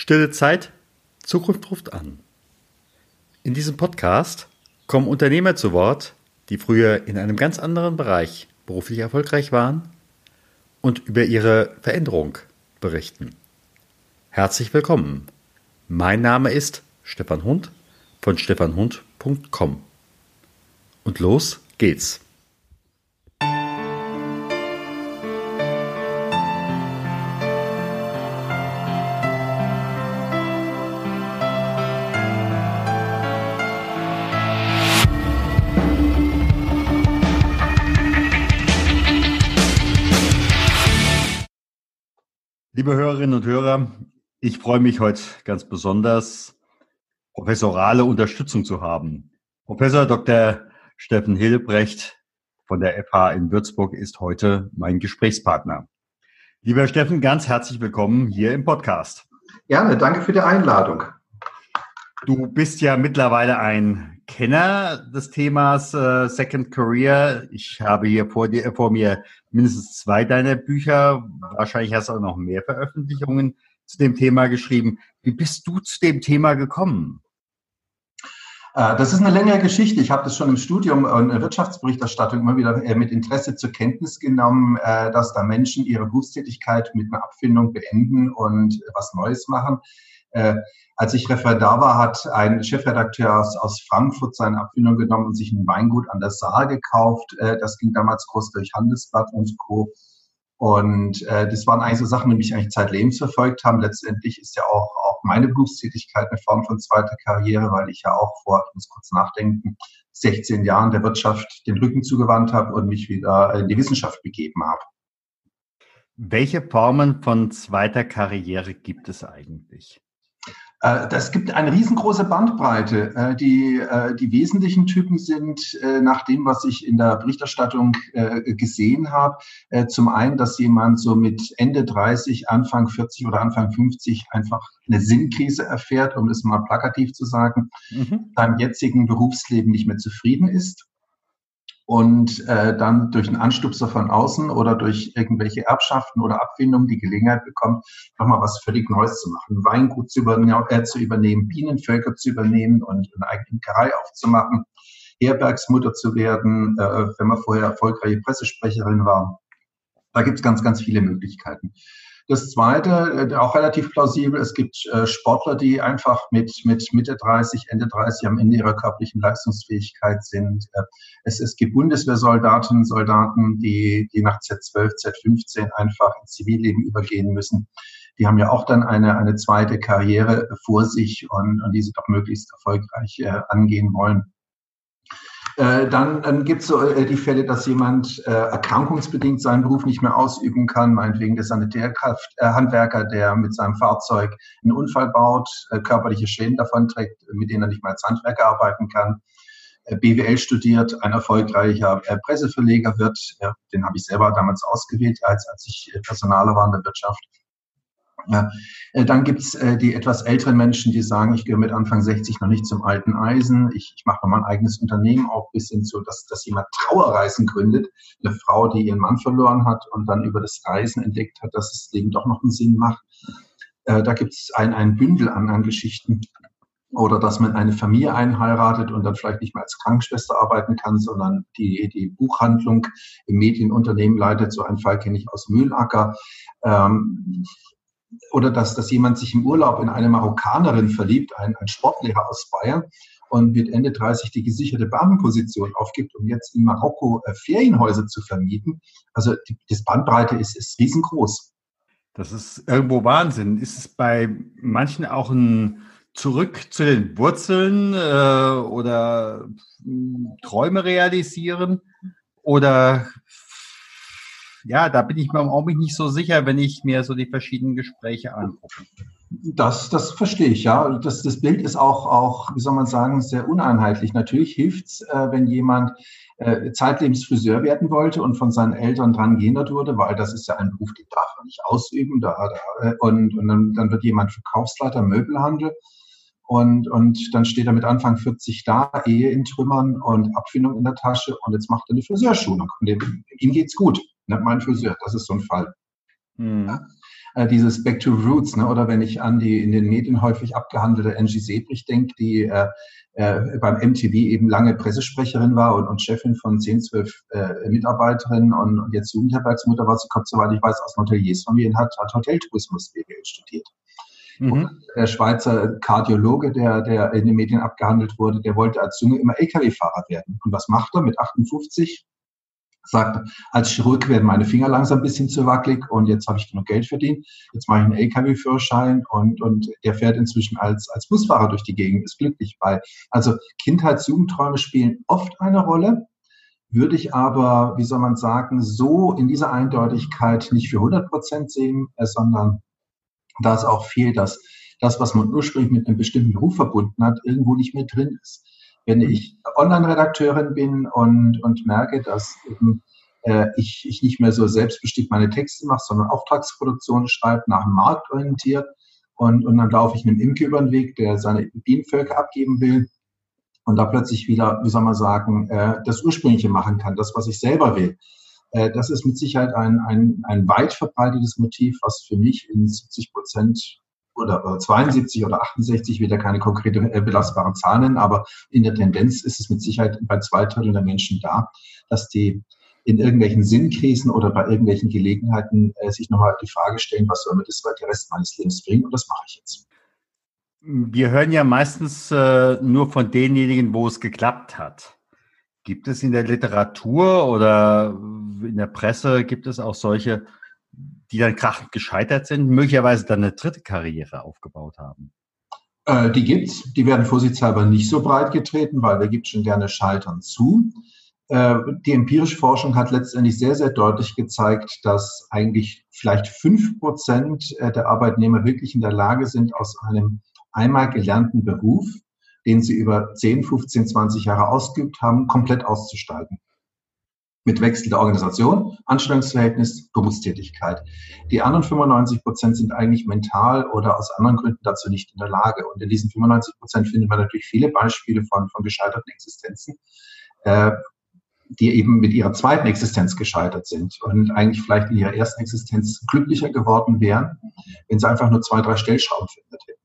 Stille Zeit, Zukunft ruft an. In diesem Podcast kommen Unternehmer zu Wort, die früher in einem ganz anderen Bereich beruflich erfolgreich waren und über ihre Veränderung berichten. Herzlich willkommen. Mein Name ist Stefan Hund von stefanhund.com. Und los geht's. Liebe Hörerinnen und Hörer, ich freue mich heute ganz besonders, professorale Unterstützung zu haben. Professor Dr. Steffen Hillebrecht von der FH in Würzburg ist heute mein Gesprächspartner. Lieber Steffen, ganz herzlich willkommen hier im Podcast. Gerne, danke für die Einladung. Du bist ja mittlerweile ein Kenner des Themas äh, Second Career. Ich habe hier vor, dir, vor mir mindestens zwei deiner Bücher. Wahrscheinlich hast du auch noch mehr Veröffentlichungen zu dem Thema geschrieben. Wie bist du zu dem Thema gekommen? Äh, das ist eine längere Geschichte. Ich habe das schon im Studium und Wirtschaftsberichterstattung immer wieder äh, mit Interesse zur Kenntnis genommen, äh, dass da Menschen ihre Berufstätigkeit mit einer Abfindung beenden und was Neues machen. Als ich Referendar war, hat ein Chefredakteur aus, aus Frankfurt seine Abfindung genommen und sich ein Weingut an der Saar gekauft. Das ging damals groß durch Handelsblatt und Co. Und äh, das waren eigentlich so Sachen, die mich eigentlich zeitlebens verfolgt haben. Letztendlich ist ja auch, auch meine Berufstätigkeit eine Form von zweiter Karriere, weil ich ja auch vor, ich muss kurz nachdenken, 16 Jahren der Wirtschaft den Rücken zugewandt habe und mich wieder in die Wissenschaft begeben habe. Welche Formen von zweiter Karriere gibt es eigentlich? Äh, das gibt eine riesengroße Bandbreite. Äh, die, äh, die wesentlichen Typen sind, nach dem, was ich in der Berichterstattung gesehen habe, zum einen, dass jemand so mit Ende 30, Anfang 40 oder Anfang 50 einfach eine Sinnkrise erfährt, um es mal plakativ zu sagen, mhm. beim jetzigen Berufsleben nicht mehr zufrieden ist und äh, dann durch einen Anstupser von außen oder durch irgendwelche Erbschaften oder Abfindungen die Gelegenheit bekommt, nochmal was völlig Neues zu machen, Weingut zu, überne äh, zu übernehmen, Bienenvölker zu übernehmen und eine eigene Imkerei aufzumachen, Herbergsmutter zu werden, äh, wenn man vorher erfolgreiche Pressesprecherin war. Da gibt es ganz, ganz viele Möglichkeiten. Das Zweite, äh, auch relativ plausibel, es gibt äh, Sportler, die einfach mit, mit Mitte 30, Ende 30 am Ende ihrer körperlichen Leistungsfähigkeit sind. Äh, es, es gibt Bundeswehrsoldatinnen, Soldaten, die, die nach Z12, Z15 einfach ins Zivilleben übergehen müssen. Die haben ja auch dann eine, eine zweite Karriere vor sich und, und die sie doch möglichst erfolgreich angehen wollen. Äh, dann, dann gibt es so äh, die Fälle, dass jemand äh, erkrankungsbedingt seinen Beruf nicht mehr ausüben kann, meinetwegen der Sanitärhandwerker, äh, der mit seinem Fahrzeug einen Unfall baut, äh, körperliche Schäden davonträgt, mit denen er nicht mehr als Handwerker arbeiten kann. Äh, BWL studiert, ein erfolgreicher Presseverleger wird, den habe ich selber damals ausgewählt, als, als ich Personaler war in der Wirtschaft ja. Äh, dann gibt's äh, die etwas älteren Menschen, die sagen, ich gehöre mit Anfang 60 noch nicht zum alten Eisen. Ich, ich mache noch mein eigenes Unternehmen auf, bis hin zu, dass, dass jemand Trauerreisen gründet. Eine Frau, die ihren Mann verloren hat und dann über das Reisen entdeckt hat, dass das Leben doch noch einen Sinn macht. Äh, da gibt's ein, ein Bündel an, an Geschichten. Oder dass man eine Familie einheiratet und dann vielleicht nicht mehr als Krankenschwester arbeiten kann, sondern die, die Buchhandlung im Medienunternehmen leitet. So einen Fall kenne ich aus Mühlacker. Ähm, oder dass, dass jemand sich im Urlaub in eine Marokkanerin verliebt, ein, ein Sportlehrer aus Bayern, und mit Ende 30 die gesicherte Beamtenposition aufgibt, um jetzt in Marokko äh, Ferienhäuser zu vermieten. Also die, das Bandbreite ist, ist riesengroß. Das ist irgendwo Wahnsinn. Ist es bei manchen auch ein Zurück zu den Wurzeln äh, oder hm, Träume realisieren? Oder ja, da bin ich mir Augenblick nicht so sicher, wenn ich mir so die verschiedenen Gespräche angucke. Das, das verstehe ich, ja. Das, das Bild ist auch, auch, wie soll man sagen, sehr uneinheitlich. Natürlich hilft es, äh, wenn jemand äh, zeitlebens Friseur werden wollte und von seinen Eltern dran gehindert wurde, weil das ist ja ein Beruf, den darf man nicht ausüben. Da, da, äh, und und dann, dann wird jemand Verkaufsleiter, Möbelhandel. Und, und dann steht er mit Anfang 40 da, Ehe in Trümmern und Abfindung in der Tasche und jetzt macht er eine Friseurschulung. Und dem, ihm geht's gut. Ne? Mein Friseur, das ist so ein Fall. Mhm. Ja? äh, dieses Back to Roots, ne? oder wenn ich an die in den Medien häufig abgehandelte Angie Sebrich denke, die äh, äh, beim MTV eben lange Pressesprecherin war und, und Chefin von 10, 12 äh, Mitarbeiterinnen und, und jetzt Jugendherbergsmutter war. Sie kommt, soweit ich weiß, aus Hoteliersfamilien, hat, hat Hoteltourismus BWL studiert. Mhm. der Schweizer Kardiologe, der, der in den Medien abgehandelt wurde, der wollte als Junge immer Lkw-Fahrer werden. Und was macht er mit 58? Sagt, als Chirurg werden meine Finger langsam ein bisschen zu wackelig und jetzt habe ich genug Geld verdient. Jetzt mache ich einen LKW-Führerschein und, und der fährt inzwischen als, als Busfahrer durch die Gegend, ist glücklich bei. Also Kindheits-, Jugendträume spielen oft eine Rolle, würde ich aber, wie soll man sagen, so in dieser Eindeutigkeit nicht für 100 Prozent sehen, äh, sondern da ist auch viel, dass das, was man ursprünglich mit einem bestimmten Beruf verbunden hat, irgendwo nicht mehr drin ist wenn ich Online-Redakteurin bin und, und merke, dass eben, äh, ich, ich nicht mehr so selbstbestimmt meine Texte mache, sondern Auftragsproduktion schreibe, nach dem Markt orientiert und, und dann laufe ich einem Imker über den Weg, der seine Bienenvölker abgeben will und da plötzlich wieder, wie soll man sagen, äh, das Ursprüngliche machen kann, das, was ich selber will. Äh, das ist mit Sicherheit ein, ein, ein weit verbreitetes Motiv, was für mich in 70 Prozent oder 72 oder 68, wieder keine konkrete äh, belastbaren Zahlen, aber in der Tendenz ist es mit Sicherheit bei zwei Dritteln der Menschen da, dass die in irgendwelchen Sinnkrisen oder bei irgendwelchen Gelegenheiten äh, sich nochmal die Frage stellen, was soll mir das den Rest meines Lebens bringen und das mache ich jetzt. Wir hören ja meistens äh, nur von denjenigen, wo es geklappt hat. Gibt es in der Literatur oder in der Presse, gibt es auch solche die dann krachend gescheitert sind, möglicherweise dann eine dritte Karriere aufgebaut haben? Äh, die gibt's. Die werden vorsichtshalber nicht so breit getreten, weil wer gibt schon gerne Scheitern zu. Äh, die empirische Forschung hat letztendlich sehr, sehr deutlich gezeigt, dass eigentlich vielleicht fünf Prozent äh, der Arbeitnehmer wirklich in der Lage sind, aus einem einmal gelernten Beruf, den sie über 10, 15, 20 Jahre ausgeübt haben, komplett auszusteigen mit Wechsel der Organisation, Anstellungsverhältnis, Berufstätigkeit. Die anderen 95 Prozent sind eigentlich mental oder aus anderen Gründen dazu nicht in der Lage. Und in diesen 95 Prozent finden wir natürlich viele Beispiele von, von gescheiterten Existenzen, äh, die eben mit ihrer zweiten Existenz gescheitert sind und eigentlich vielleicht in ihrer ersten Existenz glücklicher geworden wären, wenn sie einfach nur zwei, drei Stellschrauben verändert hätten.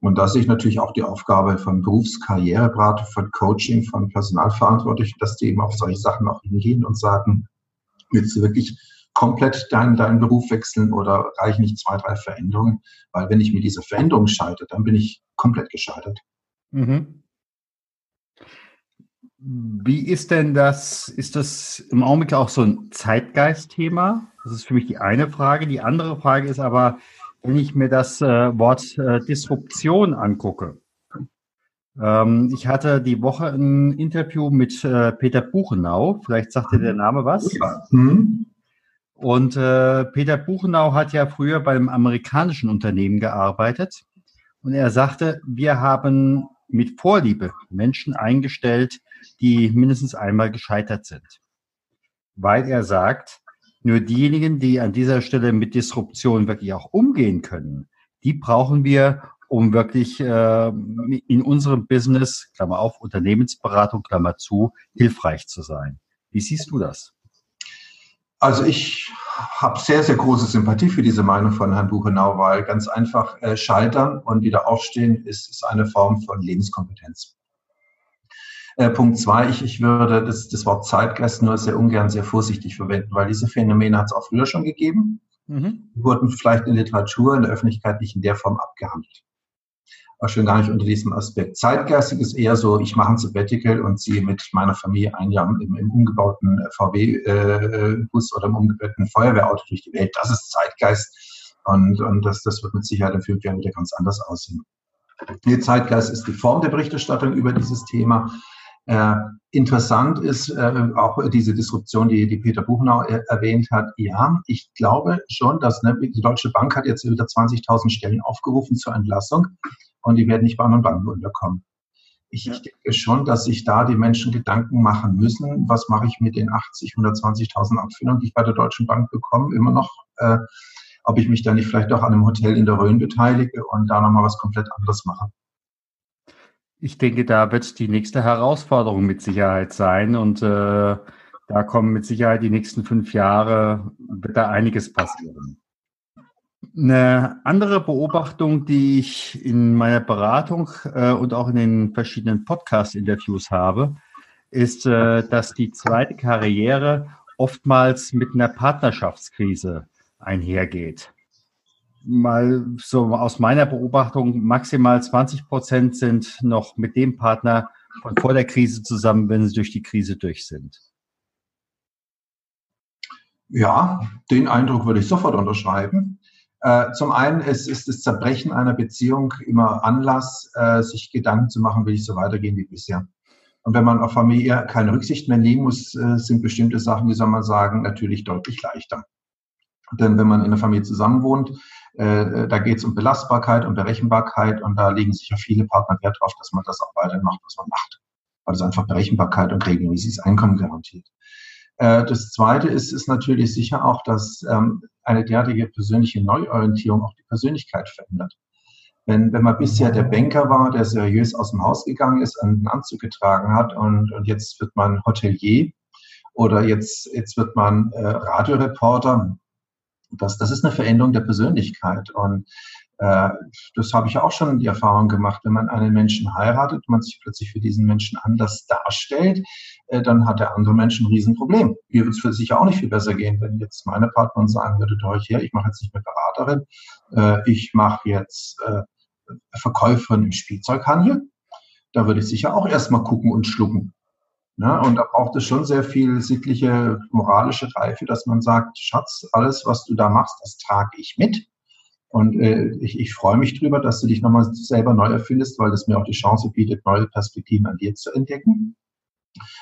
Und da sehe ich natürlich auch die Aufgabe von Berufskarriereberatung, von Coaching, von Personalverantwortlichen, dass die eben auf solche Sachen auch hingehen und sagen, willst du wirklich komplett deinen, deinen Beruf wechseln oder reichen nicht zwei, drei Veränderungen? Weil wenn ich mit dieser Veränderung scheitere, dann bin ich komplett gescheitert. Mhm. Wie ist denn das, ist das im Augenblick auch so ein Zeitgeistthema? Das ist für mich die eine Frage. Die andere Frage ist aber, wenn ich mir das äh, Wort äh, Disruption angucke. Ähm, ich hatte die Woche ein Interview mit äh, Peter Buchenau. Vielleicht sagt dir der Name was. Ja. Mhm. Und äh, Peter Buchenau hat ja früher beim amerikanischen Unternehmen gearbeitet. Und er sagte, wir haben mit Vorliebe Menschen eingestellt, die mindestens einmal gescheitert sind. Weil er sagt, nur diejenigen, die an dieser Stelle mit Disruption wirklich auch umgehen können, die brauchen wir, um wirklich äh, in unserem Business, Klammer auf, Unternehmensberatung, Klammer zu, hilfreich zu sein. Wie siehst du das? Also ich habe sehr, sehr große Sympathie für diese Meinung von Herrn Buchenau, weil ganz einfach äh, scheitern und wieder aufstehen ist, ist eine Form von Lebenskompetenz. Äh, Punkt zwei, ich, ich würde das, das Wort Zeitgeist nur sehr ungern, sehr vorsichtig verwenden, weil diese Phänomene hat es auch früher schon gegeben. Mhm. Die wurden vielleicht in Literatur, in der Öffentlichkeit nicht in der Form abgehandelt. Aber schon gar nicht unter diesem Aspekt. Zeitgeistig ist eher so, ich mache ein Sabbatical und ziehe mit meiner Familie ein Jahr im, im umgebauten äh, VW-Bus äh, oder im umgebauten Feuerwehrauto durch die Welt. Das ist Zeitgeist. Und, und das, das wird mit Sicherheit in fünf Jahren wieder ganz anders aussehen. Der Zeitgeist ist die Form der Berichterstattung über dieses Thema. Äh, interessant ist äh, auch diese Disruption, die, die Peter Buchnau er, erwähnt hat. Ja, ich glaube schon, dass ne, die Deutsche Bank hat jetzt wieder 20.000 Stellen aufgerufen zur Entlassung und die werden nicht bei anderen Banken unterkommen. Ich, ja. ich denke schon, dass sich da die Menschen Gedanken machen müssen, was mache ich mit den 80, 120.000 Abfindungen, die ich bei der Deutschen Bank bekomme, immer noch, äh, ob ich mich da nicht vielleicht auch an einem Hotel in der Rhön beteilige und da nochmal was komplett anderes mache. Ich denke, da wird die nächste Herausforderung mit Sicherheit sein und äh, da kommen mit Sicherheit die nächsten fünf Jahre, wird da einiges passieren. Eine andere Beobachtung, die ich in meiner Beratung äh, und auch in den verschiedenen Podcast-Interviews habe, ist, äh, dass die zweite Karriere oftmals mit einer Partnerschaftskrise einhergeht. Mal so aus meiner Beobachtung, maximal 20 Prozent sind noch mit dem Partner von vor der Krise zusammen, wenn sie durch die Krise durch sind. Ja, den Eindruck würde ich sofort unterschreiben. Äh, zum einen ist, ist das Zerbrechen einer Beziehung immer Anlass, äh, sich Gedanken zu machen, will ich so weitergehen wie bisher. Und wenn man auf Familie keine Rücksicht mehr nehmen muss, äh, sind bestimmte Sachen, wie soll man sagen, natürlich deutlich leichter. Denn wenn man in der Familie zusammenwohnt, da geht es um Belastbarkeit und Berechenbarkeit und da legen sich ja viele Partner Wert darauf, dass man das auch weitermacht, was man macht. Weil es einfach Berechenbarkeit und regelmäßiges Einkommen garantiert. Äh, das Zweite ist, ist natürlich sicher auch, dass ähm, eine derartige persönliche Neuorientierung auch die Persönlichkeit verändert. Wenn, wenn man bisher der Banker war, der seriös aus dem Haus gegangen ist, einen Anzug getragen hat und, und jetzt wird man Hotelier oder jetzt, jetzt wird man äh, Radioreporter, das, das ist eine Veränderung der Persönlichkeit. Und äh, das habe ich auch schon die Erfahrung gemacht, wenn man einen Menschen heiratet, man sich plötzlich für diesen Menschen anders darstellt, äh, dann hat der andere Mensch ein Riesenproblem. Mir wird es für sich auch nicht viel besser gehen, wenn jetzt meine Partnerin sagen würde, durch her, ich mache jetzt nicht mehr Beraterin, äh, ich mache jetzt Verkäuferin im Spielzeughandel. Da würde ich sicher auch erstmal gucken und schlucken. Ja, und da braucht es schon sehr viel sittliche, moralische Reife, dass man sagt, Schatz, alles, was du da machst, das trage ich mit. Und äh, ich, ich freue mich drüber, dass du dich nochmal selber neu erfindest, weil das mir auch die Chance bietet, neue Perspektiven an dir zu entdecken.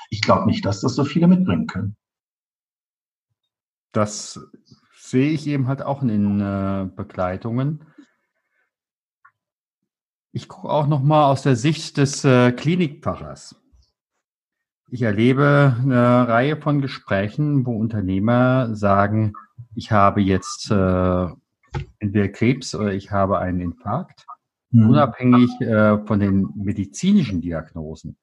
Ich glaube nicht, dass das so viele mitbringen können. Das sehe ich eben halt auch in äh, Begleitungen. Ich gucke auch nochmal aus der Sicht des äh, Klinikpfarrers. Ich erlebe eine Reihe von Gesprächen, wo Unternehmer sagen, ich habe jetzt äh, entweder Krebs oder ich habe einen Infarkt. Mhm. Unabhängig äh, von den medizinischen Diagnosen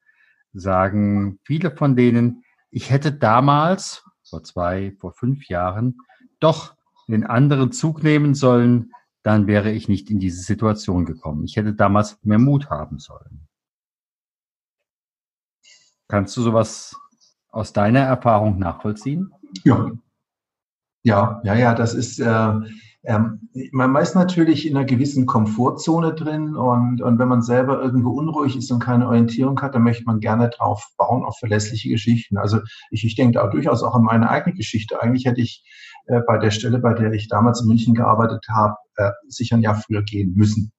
sagen viele von denen, ich hätte damals, vor zwei, vor fünf Jahren, doch den anderen Zug nehmen sollen, dann wäre ich nicht in diese Situation gekommen. Ich hätte damals mehr Mut haben sollen. Kannst du sowas aus deiner Erfahrung nachvollziehen? Ja. Ja, ja, ja, das ist, äh, ähm, man ist natürlich in einer gewissen Komfortzone drin und, und wenn man selber irgendwo unruhig ist und keine Orientierung hat, dann möchte man gerne drauf bauen, auf verlässliche Geschichten. Also ich, ich denke da durchaus auch an meine eigene Geschichte. Eigentlich hätte ich äh, bei der Stelle, bei der ich damals in München gearbeitet habe, äh, sicher ein Jahr früher gehen müssen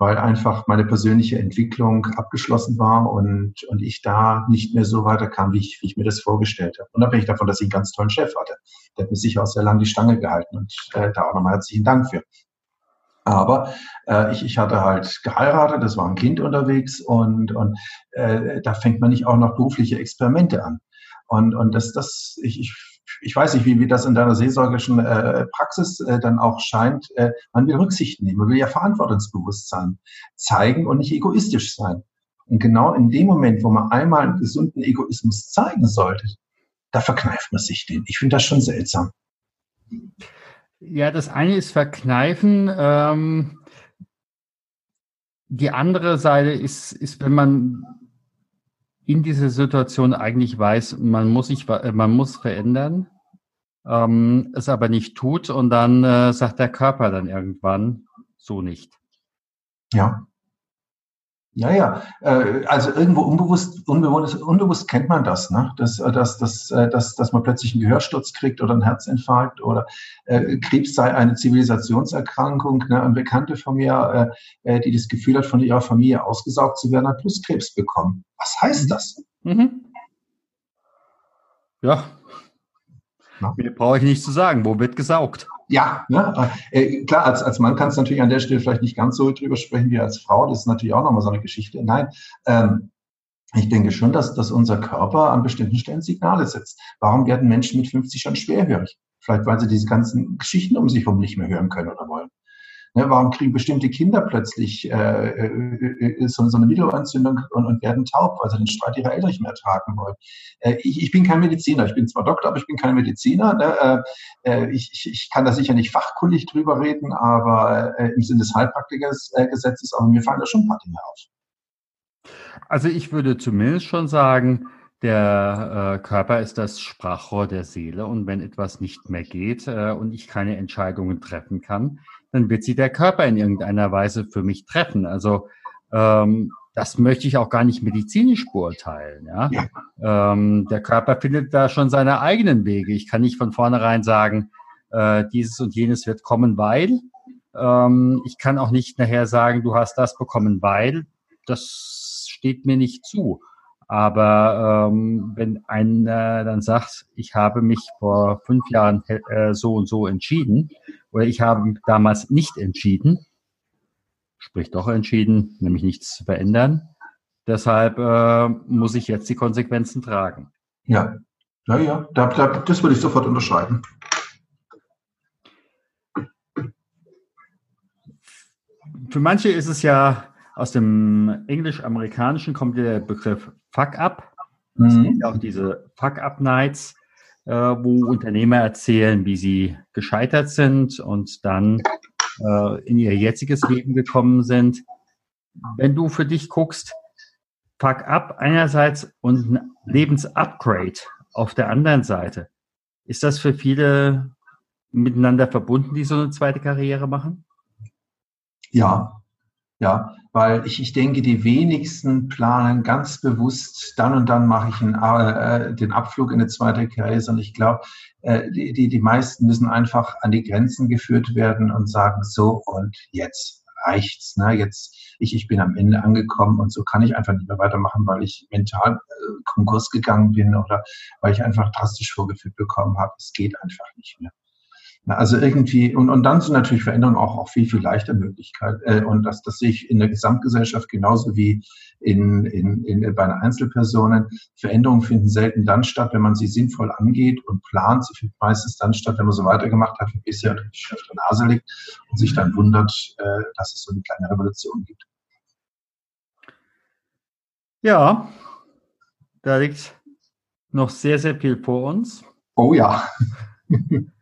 weil einfach meine persönliche Entwicklung abgeschlossen war und, und ich da nicht mehr so weiterkam, wie ich, wie ich mir das vorgestellt habe. Unabhängig davon, dass ich einen ganz tollen Chef hatte. Der hat mir sicher auch sehr lange die Stange gehalten und äh, da auch nochmal herzlichen Dank für. Aber äh, ich, ich hatte halt geheiratet, es war ein Kind unterwegs und, und äh, da fängt man nicht auch noch berufliche Experimente an. Und, und das, das, ich, ich ich weiß nicht, wie, wie das in deiner seelsorgerischen äh, Praxis äh, dann auch scheint. Äh, man will Rücksicht nehmen, man will ja Verantwortungsbewusstsein zeigen und nicht egoistisch sein. Und genau in dem Moment, wo man einmal einen gesunden Egoismus zeigen sollte, da verkneift man sich den. Ich finde das schon seltsam. Ja, das eine ist verkneifen. Ähm, die andere Seite ist, ist, wenn man in dieser Situation eigentlich weiß, man muss sich, man muss verändern, ähm, es aber nicht tut und dann äh, sagt der Körper dann irgendwann so nicht. Ja. Ja, ja. Äh, also irgendwo unbewusst, unbewusst, unbewusst kennt man das, ne? Dass, äh, dass, dass, äh, dass, dass man plötzlich einen Gehörsturz kriegt oder einen Herzinfarkt oder äh, Krebs sei eine Zivilisationserkrankung. Ne? Eine Bekannte von mir, äh, die das Gefühl hat, von ihrer Familie ausgesaugt zu werden, hat Pluskrebs bekommen. Was heißt das? Mhm. Ja. Na? Mir brauche ich nicht zu sagen, wo wird gesaugt? Ja, ne? Äh, klar, als, als Mann kannst du natürlich an der Stelle vielleicht nicht ganz so drüber sprechen wie als Frau. Das ist natürlich auch nochmal so eine Geschichte. Nein, ähm, ich denke schon, dass, dass unser Körper an bestimmten Stellen Signale setzt. Warum werden Menschen mit 50 schon schwerhörig? Vielleicht, weil sie diese ganzen Geschichten um sich herum nicht mehr hören können oder wollen. Ne, warum kriegen bestimmte Kinder plötzlich äh, äh, so, so eine Mittelohrentzündung und, und werden taub, weil sie den Streit ihrer Eltern nicht mehr ertragen wollen? Äh, ich, ich bin kein Mediziner. Ich bin zwar Doktor, aber ich bin kein Mediziner. Ne? Äh, äh ich, ich, kann da sicher nicht fachkundig drüber reden, aber äh, im Sinne des Heilpraktikergesetzes, aber mir fallen da schon ein paar Dinge auf. Also ich würde zumindest schon sagen, der äh, Körper ist das Sprachrohr der Seele und wenn etwas nicht mehr geht äh, und ich keine Entscheidungen treffen kann, dann wird sie der Körper in irgendeiner Weise für mich treffen. Also ähm, das möchte ich auch gar nicht medizinisch beurteilen. Ja? ja. Ähm, der Körper findet da schon seine eigenen Wege. Ich kann nicht von vornherein sagen, äh, dieses und jenes wird kommen, weil. Ähm, ich kann auch nicht nachher sagen, du hast das bekommen, weil. Das steht mir nicht zu. Aber ähm, wenn einer dann sagt, ich habe mich vor fünf Jahren äh, so und so entschieden oder ich habe damals nicht entschieden, sprich doch entschieden, nämlich nichts zu verändern, deshalb äh, muss ich jetzt die Konsequenzen tragen. Ja, ja, ja, da, da, das würde ich sofort unterschreiben. Für manche ist es ja aus dem Englisch-Amerikanischen kommt der Begriff Fuck Up. Es mhm. gibt auch diese Fuck Up Nights, äh, wo Unternehmer erzählen, wie sie gescheitert sind und dann äh, in ihr jetziges Leben gekommen sind. Wenn du für dich guckst, Fuck Up einerseits und ein Lebensupgrade auf der anderen Seite, ist das für viele miteinander verbunden, die so eine zweite Karriere machen? Ja, ja, weil ich, ich denke, die wenigsten planen ganz bewusst, dann und dann mache ich einen, äh, den Abflug in eine zweite Karriere, sondern ich glaube, äh, die, die, die meisten müssen einfach an die Grenzen geführt werden und sagen, so und jetzt reicht's. Ne? Jetzt, ich, ich bin am Ende angekommen und so kann ich einfach nicht mehr weitermachen, weil ich mental äh, Konkurs gegangen bin oder weil ich einfach drastisch vorgeführt bekommen habe. Es geht einfach nicht mehr. Also irgendwie, und, und dann sind natürlich Veränderungen auch, auch viel, viel leichter Möglichkeit. Äh, und das, das sehe ich in der Gesamtgesellschaft genauso wie in, in, in, bei den Einzelpersonen. Veränderungen finden selten dann statt, wenn man sie sinnvoll angeht und plant. Sie finden meistens dann statt, wenn man so weitergemacht hat wie bisher und die Schrift der Nase liegt und sich dann wundert, äh, dass es so eine kleine Revolution gibt. Ja, da liegt noch sehr, sehr viel vor uns. Oh ja.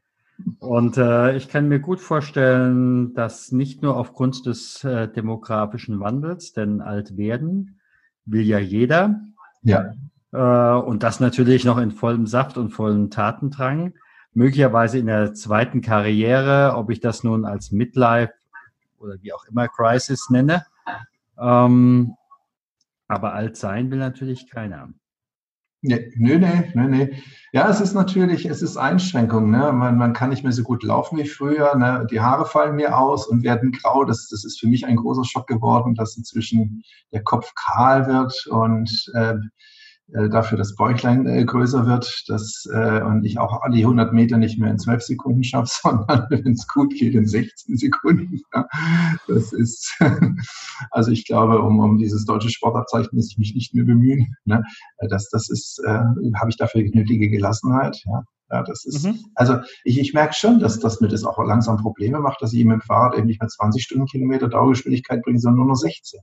Und äh, ich kann mir gut vorstellen, dass nicht nur aufgrund des äh, demografischen Wandels, denn alt werden will ja jeder. Ja. Äh, und das natürlich noch in vollem Saft und vollem Tatendrang. Möglicherweise in der zweiten Karriere, ob ich das nun als Midlife oder wie auch immer Crisis nenne. Ähm, aber alt sein will natürlich keiner. Nee, nee, nee, nee, nee. Ja, es ist natürlich, es ist Einschränkung. Ne? Man, man kann nicht mehr so gut laufen wie früher. Ne? Die Haare fallen mir aus und werden grau. Das, das ist für mich ein großer Schock geworden, dass inzwischen der Kopf kahl wird und äh, äh, dafür das Bäuchlein äh, größer wird dass, äh, und ich auch alle 100 Meter nicht mehr in 12 Sekunden schaffe, sondern wenn es gut geht in 16 Sekunden. Ja. Das ist, also ich glaube, um, um dieses deutsche Sportabzeichen muss ich mich nicht mehr bemühen. Ne. Äh, das, das ist, äh, habe ich dafür nötige Gelassenheit. Ja. Ja, das ist, mhm. also ich, ich merke schon, dass, dass mir das auch langsam Probleme macht, dass ich mit dem Fahrrad eben nicht mehr 20 Stundenkilometer Dauergeschwindigkeit bringe, sondern nur noch 16.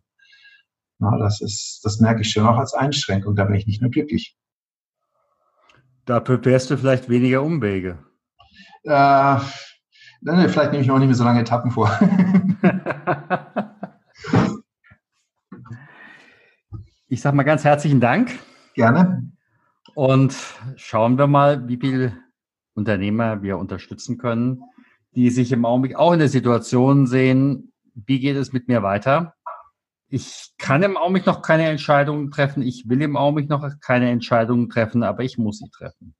Na, das ist, das merke ich schon auch als Einschränkung. Da bin ich nicht mehr glücklich. Dafür fährst du vielleicht weniger Umwege. Äh, ne, vielleicht nehme ich mir auch nicht mehr so lange Etappen vor. ich sage mal ganz herzlichen Dank. Gerne. Und schauen wir mal, wie viele Unternehmer wir unterstützen können, die sich im Augenblick auch in der Situation sehen, wie geht es mit mir weiter? Ich kann im Augenblick noch keine Entscheidungen treffen. Ich will im Augenblick noch keine Entscheidungen treffen, aber ich muss sie treffen.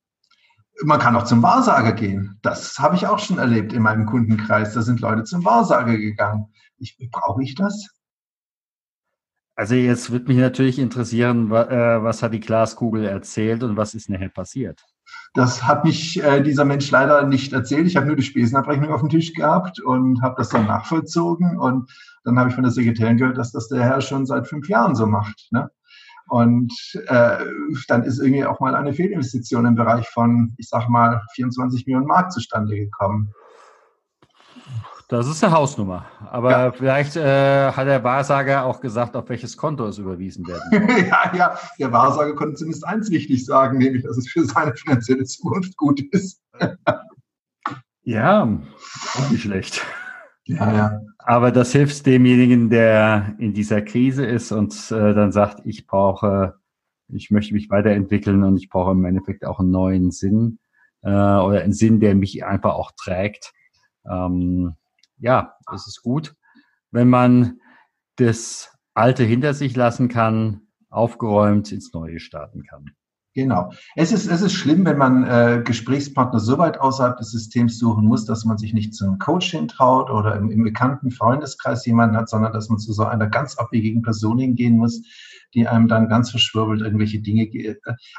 Man kann auch zum Wahrsager gehen. Das habe ich auch schon erlebt in meinem Kundenkreis. Da sind Leute zum Wahrsager gegangen. Ich, brauche ich das? Also jetzt wird mich natürlich interessieren, äh, was hat die Glaskugel erzählt und was ist nachher passiert? Das hat mich äh, dieser Mensch leider nicht erzählt. Ich habe nur die Spesenabrechnung auf dem Tisch gehabt und habe das dann nachvollzogen. Und dann habe ich von der Sekretärin gehört, dass das der Herr schon seit fünf Jahren so macht. Ne? Und äh, dann ist irgendwie auch mal eine Fehlinvestition im Bereich von, ich sag mal, 24 Millionen Mark zustande gekommen. Das ist eine Hausnummer. Aber ja. vielleicht äh, hat der Wahrsager auch gesagt, auf welches Konto es überwiesen werden soll. ja, ja, der Wahrsager konnte zumindest eins wichtig sagen, nämlich, dass es für seine finanzielle Zukunft gut ist. ja, auch nicht schlecht. Ja, ja. Aber das hilft demjenigen, der in dieser Krise ist und äh, dann sagt, ich brauche, ich möchte mich weiterentwickeln und ich brauche im Endeffekt auch einen neuen Sinn äh, oder einen Sinn, der mich einfach auch trägt. Ähm, ja, es ist gut, wenn man das Alte hinter sich lassen kann, aufgeräumt ins Neue starten kann. Genau. Es ist, es ist schlimm, wenn man äh, Gesprächspartner so weit außerhalb des Systems suchen muss, dass man sich nicht zum Coaching traut oder im, im bekannten Freundeskreis jemanden hat, sondern dass man zu so einer ganz abwegigen Person hingehen muss, die einem dann ganz verschwirbelt irgendwelche Dinge.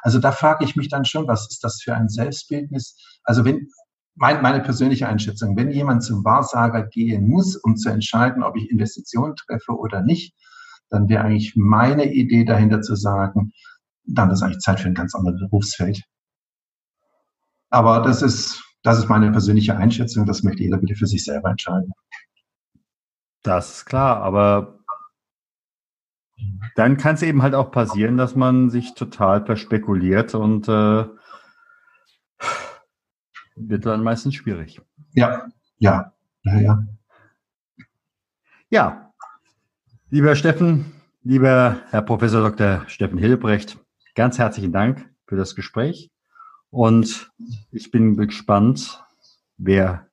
Also da frage ich mich dann schon, was ist das für ein Selbstbildnis? Also wenn mein, meine persönliche Einschätzung, wenn jemand zum Wahrsager gehen muss, um zu entscheiden, ob ich Investitionen treffe oder nicht, dann wäre eigentlich meine Idee dahinter zu sagen, dann ist eigentlich Zeit für ein ganz anderes Berufsfeld. Aber das ist, das ist meine persönliche Einschätzung. Das möchte jeder bitte für sich selber entscheiden. Das ist klar, aber dann kann es eben halt auch passieren, dass man sich total verspekuliert und äh, wird dann meistens schwierig. Ja, ja, ja, ja. Ja, lieber Steffen, lieber Herr Professor Dr. Steffen Hilbrecht, ganz herzlichen Dank für das Gespräch und ich bin gespannt, wer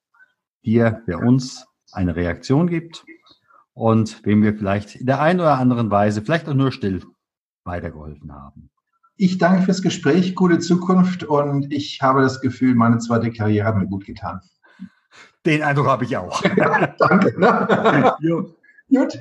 dir, wer uns eine Reaktion gibt und wem wir vielleicht in der einen oder anderen Weise, vielleicht auch nur still, weitergeholfen haben. Ich danke fürs Gespräch, gute Zukunft und ich habe das Gefühl, meine zweite Karriere hat mir gut getan. Den Eindruck habe ich auch. danke. Ne? Gut.